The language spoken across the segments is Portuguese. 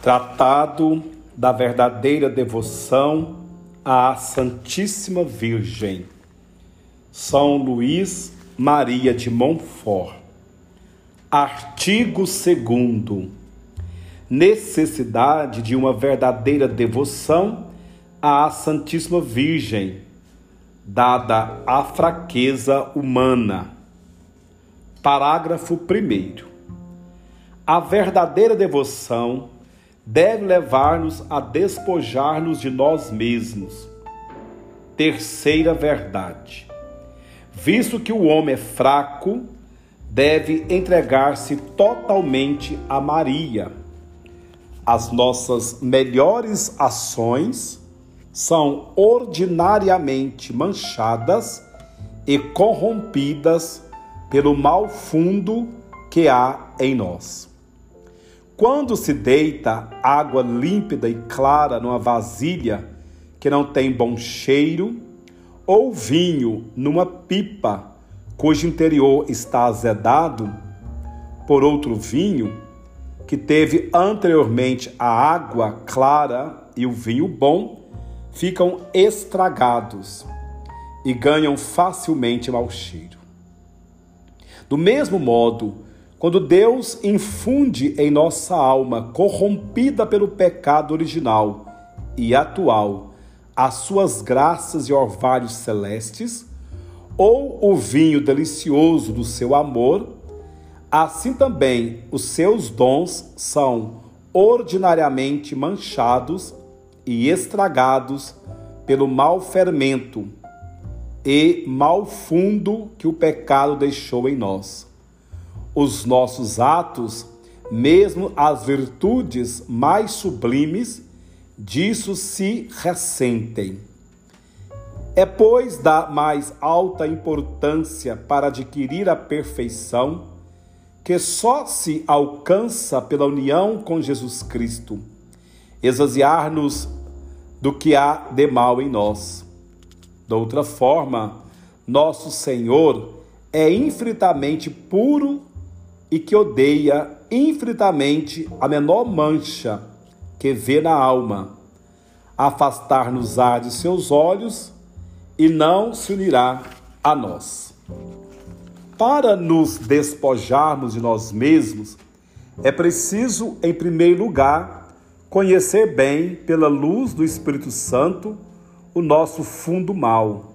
Tratado da verdadeira devoção à Santíssima Virgem. São Luís Maria de Montfort. Artigo 2 Necessidade de uma verdadeira devoção à Santíssima Virgem, dada a fraqueza humana. Parágrafo 1. A verdadeira devoção deve levar-nos a despojar-nos de nós mesmos. Terceira verdade. Visto que o homem é fraco, deve entregar-se totalmente a Maria. As nossas melhores ações são ordinariamente manchadas e corrompidas pelo mal fundo que há em nós. Quando se deita água límpida e clara numa vasilha que não tem bom cheiro, ou vinho numa pipa cujo interior está azedado por outro vinho que teve anteriormente a água clara e o vinho bom, ficam estragados e ganham facilmente mau cheiro. Do mesmo modo, quando Deus infunde em nossa alma, corrompida pelo pecado original e atual, as suas graças e orvalhos celestes, ou o vinho delicioso do seu amor, assim também os seus dons são ordinariamente manchados e estragados pelo mau fermento e mau fundo que o pecado deixou em nós os nossos atos, mesmo as virtudes mais sublimes, disso se ressentem. É, pois, da mais alta importância para adquirir a perfeição, que só se alcança pela união com Jesus Cristo, esvaziar-nos do que há de mal em nós. De outra forma, nosso Senhor é infinitamente puro e que odeia infinitamente a menor mancha que vê na alma. Afastar-nos-á de seus olhos e não se unirá a nós. Para nos despojarmos de nós mesmos, é preciso, em primeiro lugar, conhecer bem, pela luz do Espírito Santo, o nosso fundo mal,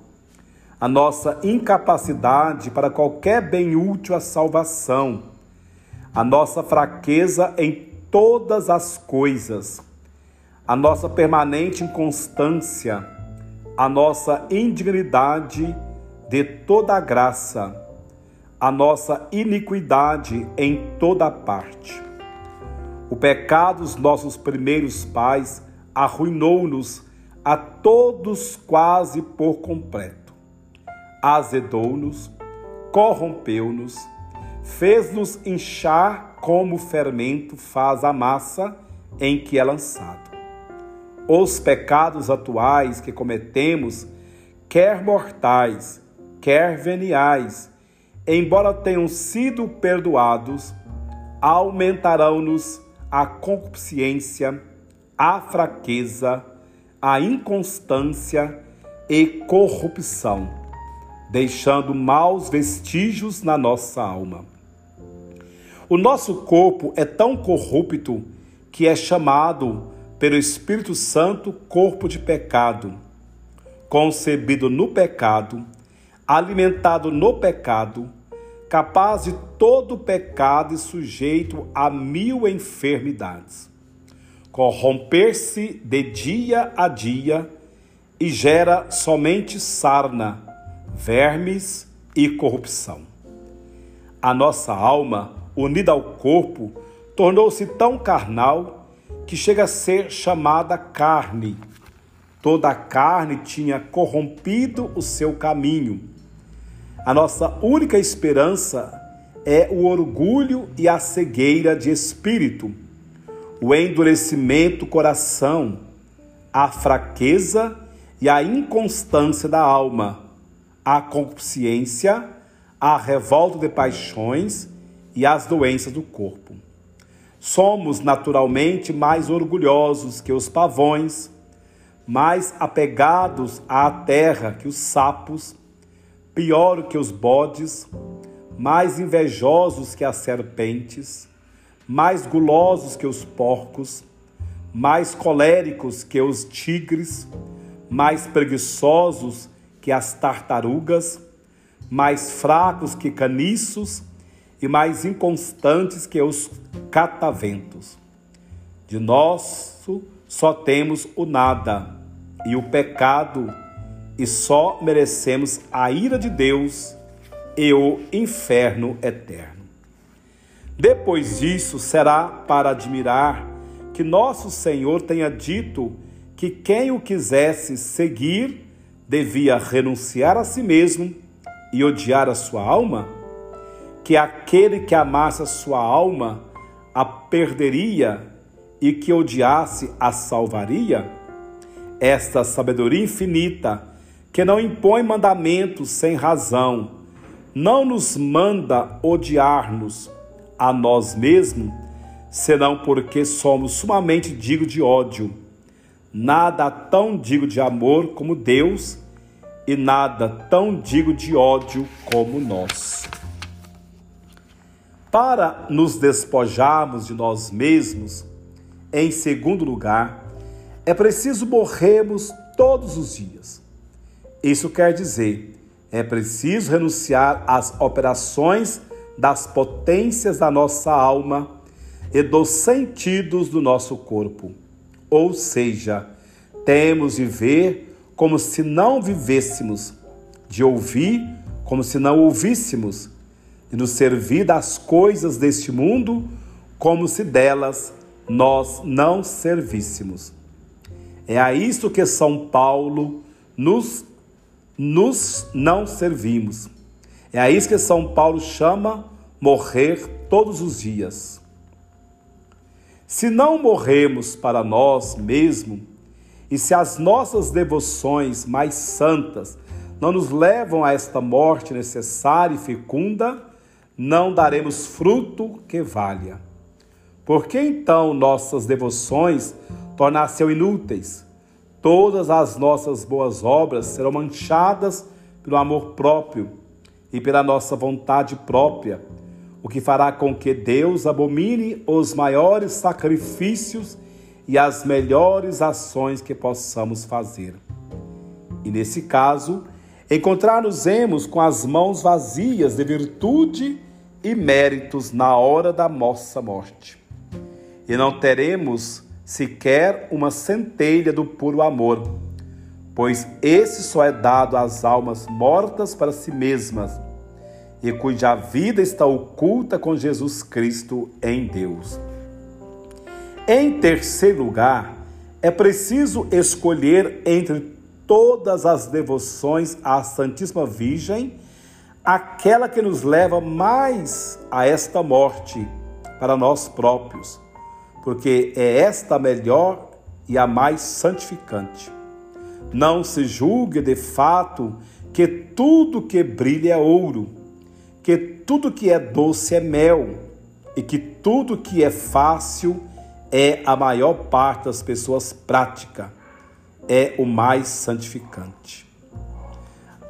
a nossa incapacidade para qualquer bem útil à salvação a nossa fraqueza em todas as coisas, a nossa permanente inconstância, a nossa indignidade de toda a graça, a nossa iniquidade em toda parte. O pecado dos nossos primeiros pais arruinou-nos a todos quase por completo. Azedou-nos, corrompeu-nos, fez-nos inchar como o fermento faz a massa em que é lançado. Os pecados atuais que cometemos, quer mortais, quer veniais, embora tenham sido perdoados, aumentarão-nos a concupiscência, a fraqueza, a inconstância e corrupção, deixando maus vestígios na nossa alma. O nosso corpo é tão corrupto que é chamado pelo Espírito Santo corpo de pecado, concebido no pecado, alimentado no pecado, capaz de todo pecado e sujeito a mil enfermidades. Corromper-se de dia a dia e gera somente sarna, vermes e corrupção. A nossa alma unida ao corpo, tornou-se tão carnal que chega a ser chamada carne. Toda a carne tinha corrompido o seu caminho. A nossa única esperança é o orgulho e a cegueira de espírito, o endurecimento do coração, a fraqueza e a inconstância da alma, a consciência, a revolta de paixões e as doenças do corpo. Somos naturalmente mais orgulhosos que os pavões, mais apegados à terra que os sapos, pior que os bodes, mais invejosos que as serpentes, mais gulosos que os porcos, mais coléricos que os tigres, mais preguiçosos que as tartarugas, mais fracos que caniços e mais inconstantes que os cataventos. De nosso só temos o nada e o pecado, e só merecemos a ira de Deus e o inferno eterno. Depois disso, será para admirar que nosso Senhor tenha dito que quem o quisesse seguir devia renunciar a si mesmo e odiar a sua alma? Que aquele que amasse a sua alma a perderia e que odiasse a salvaria? Esta sabedoria infinita, que não impõe mandamentos sem razão, não nos manda odiar-nos a nós mesmos, senão porque somos sumamente dignos de ódio. Nada tão digo de amor como Deus, e nada tão digo de ódio como nós. Para nos despojarmos de nós mesmos, em segundo lugar, é preciso morrermos todos os dias. Isso quer dizer, é preciso renunciar às operações das potências da nossa alma e dos sentidos do nosso corpo. Ou seja, temos de ver como se não vivêssemos, de ouvir como se não ouvíssemos, e nos servir das coisas deste mundo como se delas nós não servíssemos. É a isto que São Paulo nos, nos não servimos. É a isso que São Paulo chama morrer todos os dias. Se não morremos para nós mesmos, e se as nossas devoções mais santas não nos levam a esta morte necessária e fecunda, não daremos fruto que valha. Por que então nossas devoções tornar-se inúteis? Todas as nossas boas obras serão manchadas pelo amor próprio e pela nossa vontade própria, o que fará com que Deus abomine os maiores sacrifícios e as melhores ações que possamos fazer. E nesse caso, encontrar-nos-emos com as mãos vazias de virtude e méritos na hora da nossa morte. E não teremos sequer uma centelha do puro amor, pois esse só é dado às almas mortas para si mesmas e cuja vida está oculta com Jesus Cristo em Deus. Em terceiro lugar, é preciso escolher entre todas as devoções à Santíssima Virgem aquela que nos leva mais a esta morte para nós próprios, porque é esta a melhor e a mais santificante. Não se julgue de fato que tudo que brilha é ouro, que tudo que é doce é mel, e que tudo que é fácil é a maior parte das pessoas prática, é o mais santificante.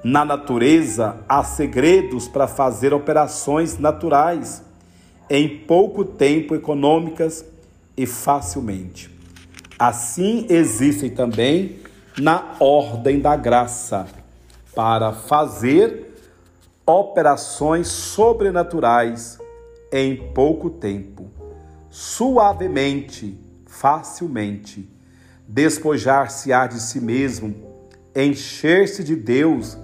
Na natureza há segredos para fazer operações naturais em pouco tempo econômicas e facilmente. Assim existem também na ordem da graça para fazer operações sobrenaturais em pouco tempo, suavemente, facilmente, despojar-se-á de si mesmo, encher-se de Deus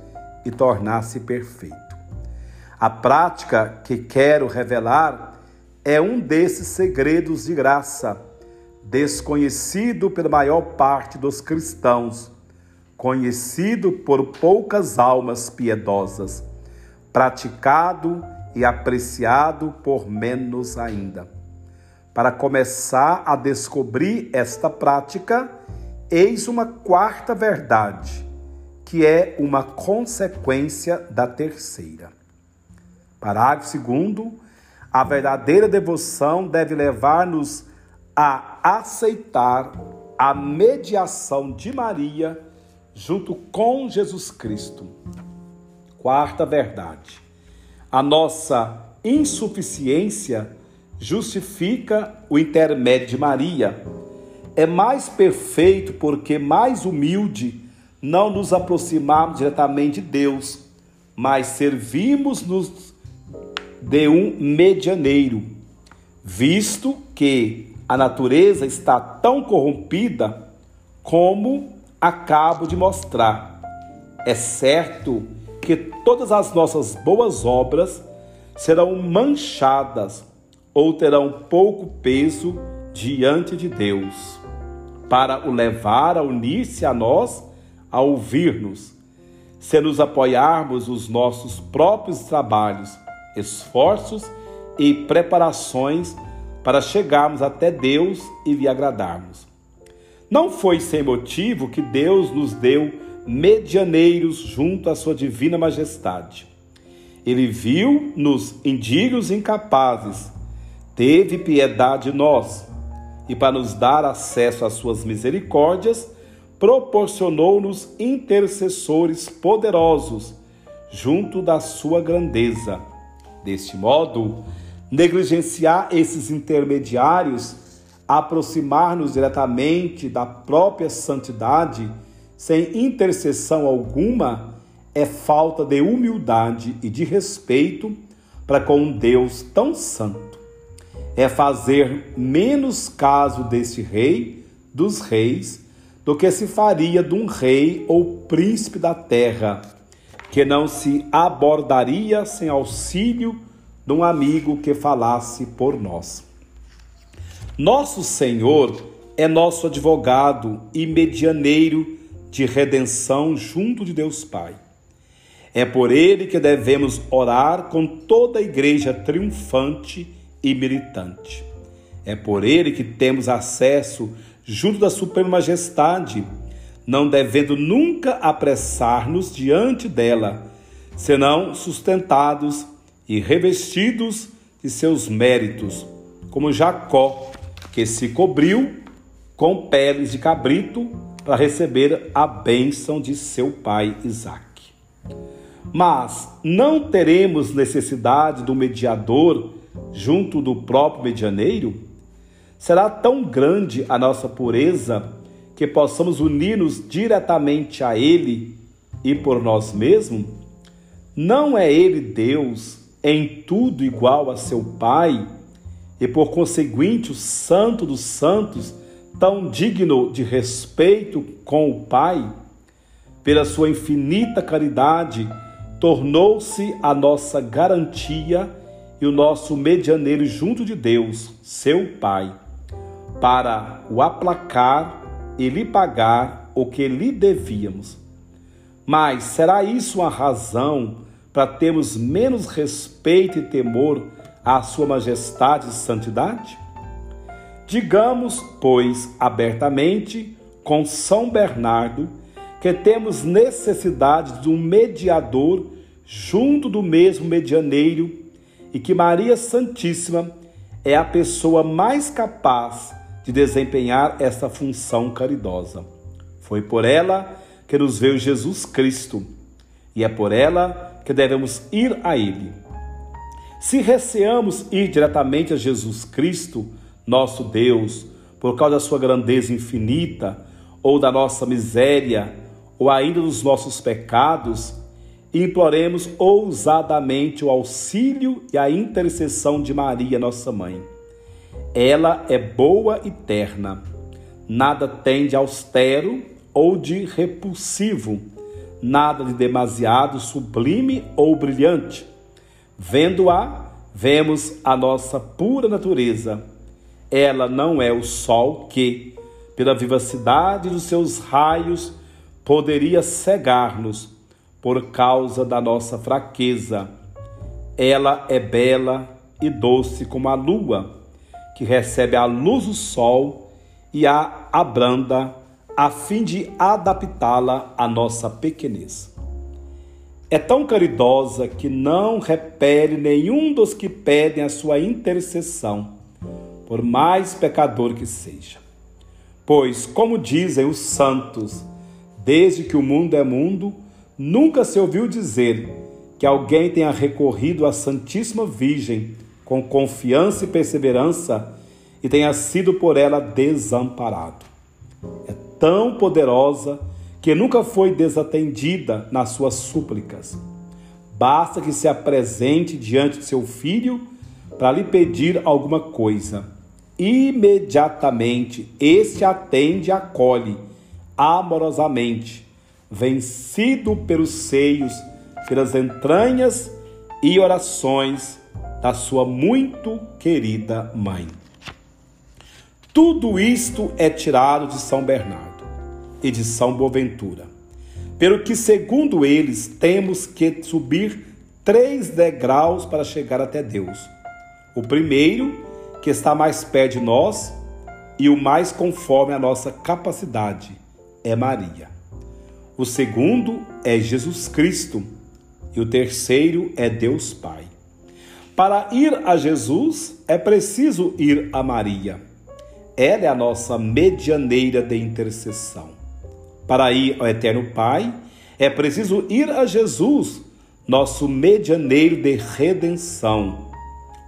e tornar-se perfeito. A prática que quero revelar é um desses segredos de graça, desconhecido pela maior parte dos cristãos, conhecido por poucas almas piedosas, praticado e apreciado por menos ainda. Para começar a descobrir esta prática, eis uma quarta verdade que é uma consequência da terceira. Parágrafo 2. A verdadeira devoção deve levar-nos a aceitar a mediação de Maria junto com Jesus Cristo. Quarta verdade. A nossa insuficiência justifica o intermédio de Maria. É mais perfeito porque mais humilde não nos aproximarmos diretamente de Deus, mas servimos-nos de um medianeiro, visto que a natureza está tão corrompida como acabo de mostrar. É certo que todas as nossas boas obras serão manchadas ou terão pouco peso diante de Deus, para o levar a unir-se a nós, a ouvir-nos, se nos apoiarmos os nossos próprios trabalhos, esforços e preparações para chegarmos até Deus e lhe agradarmos. Não foi sem motivo que Deus nos deu medianeiros junto à sua divina majestade. Ele viu nos indignos e incapazes teve piedade de nós e, para nos dar acesso às suas misericórdias, proporcionou-nos intercessores poderosos junto da sua grandeza. Deste modo, negligenciar esses intermediários, aproximar-nos diretamente da própria santidade, sem intercessão alguma, é falta de humildade e de respeito para com um Deus tão santo é fazer menos caso deste rei dos reis do que se faria de um rei ou príncipe da terra, que não se abordaria sem auxílio de um amigo que falasse por nós. Nosso Senhor é nosso advogado e medianeiro de redenção junto de Deus Pai. É por ele que devemos orar com toda a igreja triunfante e militante. É por ele que temos acesso junto da Suprema Majestade, não devendo nunca apressar-nos diante dela, senão sustentados e revestidos de seus méritos, como Jacó, que se cobriu com peles de cabrito para receber a bênção de seu pai Isaque. Mas não teremos necessidade do mediador junto do próprio medianeiro? Será tão grande a nossa pureza que possamos unir-nos diretamente a Ele e por nós mesmos? Não é Ele Deus em tudo igual a seu Pai e por conseguinte o Santo dos Santos, tão digno de respeito com o Pai? Pela sua infinita caridade, tornou-se a nossa garantia e o nosso medianeiro junto de Deus, seu Pai, para o aplacar e lhe pagar o que lhe devíamos. Mas será isso uma razão para termos menos respeito e temor à Sua Majestade e Santidade? Digamos, pois, abertamente, com São Bernardo, que temos necessidade de um mediador junto do mesmo medianeiro e que Maria Santíssima é a pessoa mais capaz de desempenhar essa função caridosa. Foi por ela que nos veio Jesus Cristo e é por ela que devemos ir a Ele. Se receamos ir diretamente a Jesus Cristo, nosso Deus, por causa da sua grandeza infinita, ou da nossa miséria, ou ainda dos nossos pecados, imploremos ousadamente o auxílio e a intercessão de Maria, nossa mãe. Ela é boa e terna, nada tem de austero ou de repulsivo, nada de demasiado sublime ou brilhante. Vendo-a, vemos a nossa pura natureza. Ela não é o sol que, pela vivacidade dos seus raios, poderia cegar-nos por causa da nossa fraqueza. Ela é bela e doce como a lua, que recebe a luz do sol e a abranda, a fim de adaptá-la à nossa pequenez. É tão caridosa que não repele nenhum dos que pedem a sua intercessão, por mais pecador que seja. Pois, como dizem os santos, desde que o mundo é mundo, nunca se ouviu dizer que alguém tenha recorrido à Santíssima Virgem com confiança e perseverança e tenha sido por ela desamparado. É tão poderosa que nunca foi desatendida nas suas súplicas. Basta que se apresente diante de seu filho para lhe pedir alguma coisa. Imediatamente este atende e acolhe amorosamente, vencido pelos seios, pelas entranhas e orações da sua muito querida mãe. Tudo isto é tirado de São Bernardo e de São Boaventura. Pelo que, segundo eles, temos que subir três degraus para chegar até Deus. O primeiro, que está mais perto de nós, e o mais conforme a nossa capacidade, é Maria. O segundo é Jesus Cristo. E o terceiro é Deus Pai. Para ir a Jesus, é preciso ir a Maria. Ela é a nossa medianeira de intercessão. Para ir ao Eterno Pai, é preciso ir a Jesus, nosso medianeiro de redenção.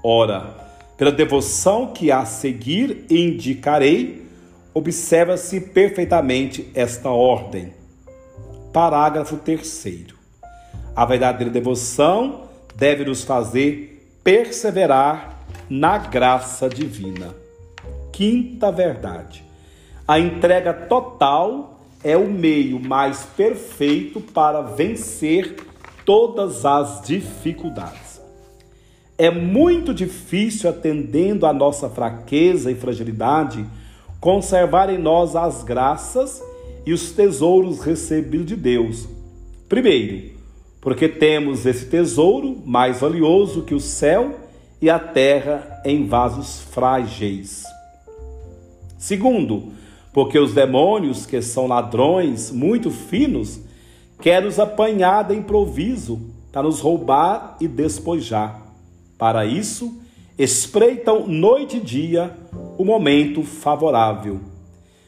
Ora, pela devoção que a seguir indicarei, observa-se perfeitamente esta ordem. Parágrafo 3. A verdadeira devoção deve nos fazer perseverar na graça divina. Quinta verdade. A entrega total é o meio mais perfeito para vencer todas as dificuldades. É muito difícil, atendendo à nossa fraqueza e fragilidade, conservar em nós as graças e os tesouros recebidos de Deus. Primeiro, porque temos esse tesouro mais valioso que o céu e a terra em vasos frágeis. Segundo, porque os demônios, que são ladrões muito finos, querem nos apanhar de improviso para nos roubar e despojar. Para isso, espreitam noite e dia o momento favorável.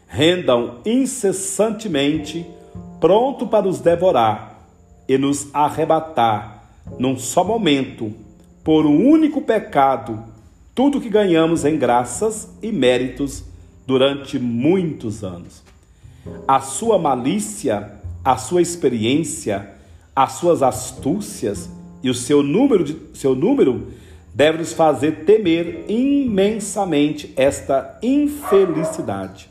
Rendam incessantemente, pronto para nos devorar e nos arrebatar, num só momento, por um único pecado, tudo que ganhamos em graças e méritos durante muitos anos. A sua malícia, a sua experiência, as suas astúcias e o seu número, de, seu número deve nos fazer temer imensamente esta infelicidade.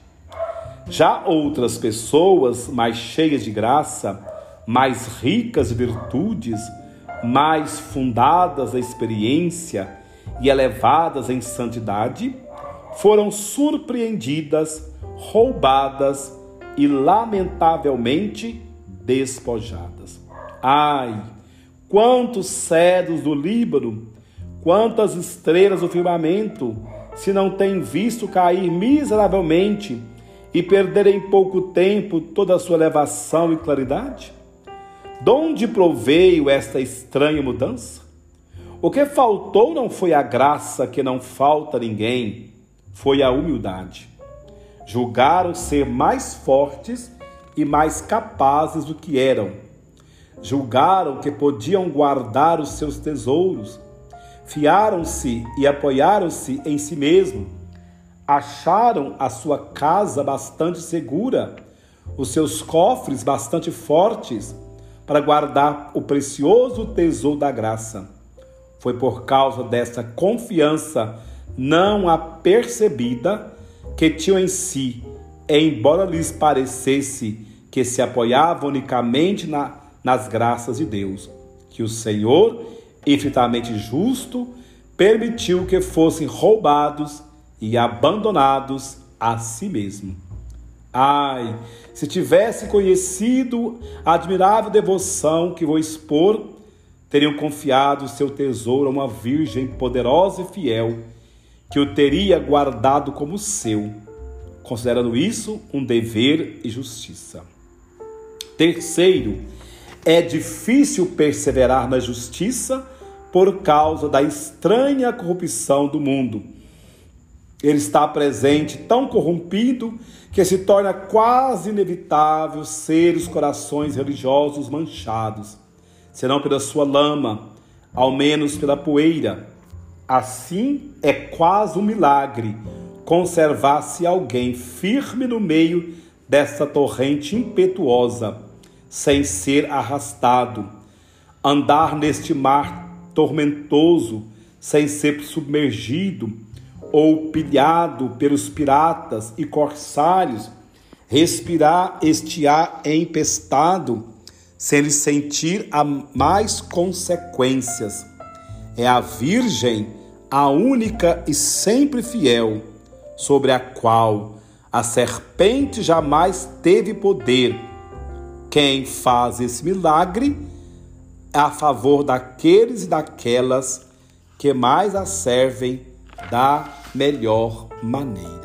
Já outras pessoas mais cheias de graça, mais ricas de virtudes, mais fundadas na experiência e elevadas em santidade, foram surpreendidas, roubadas e lamentavelmente despojadas. Ai, quantos cedros do Líbano, quantas estrelas do firmamento, se não têm visto cair miseravelmente e perder em pouco tempo toda a sua elevação e claridade? Donde proveio esta estranha mudança? O que faltou não foi a graça que não falta a ninguém, foi a humildade. Julgaram ser mais fortes e mais capazes do que eram. Julgaram que podiam guardar os seus tesouros. Fiaram-se e apoiaram-se em si mesmo. Acharam a sua casa bastante segura, os seus cofres bastante fortes para guardar o precioso tesouro da graça. Foi por causa dessa confiança não apercebida que tinham em si, embora lhes parecesse que se apoiavam unicamente na, nas graças de Deus, que o Senhor, infinitamente justo, permitiu que fossem roubados e abandonados a si mesmo. Ai, se tivesse conhecido a admirável devoção que vou expor, teriam confiado seu tesouro a uma virgem poderosa e fiel que o teria guardado como seu, considerando isso um dever e justiça. Terceiro, É difícil perseverar na justiça por causa da estranha corrupção do mundo. Ele está presente tão corrompido que se torna quase inevitável ser os corações religiosos manchados, senão pela sua lama, ao menos pela poeira. Assim é quase um milagre conservar-se alguém firme no meio dessa torrente impetuosa, sem ser arrastado, andar neste mar tormentoso, sem ser submergido ou pilhado pelos piratas e corsários, respirar este ar empestado, sem lhe sentir a mais consequências. É a Virgem a única e sempre fiel, sobre a qual a serpente jamais teve poder. Quem faz esse milagre é a favor daqueles e daquelas que mais a servem da melhor maneira.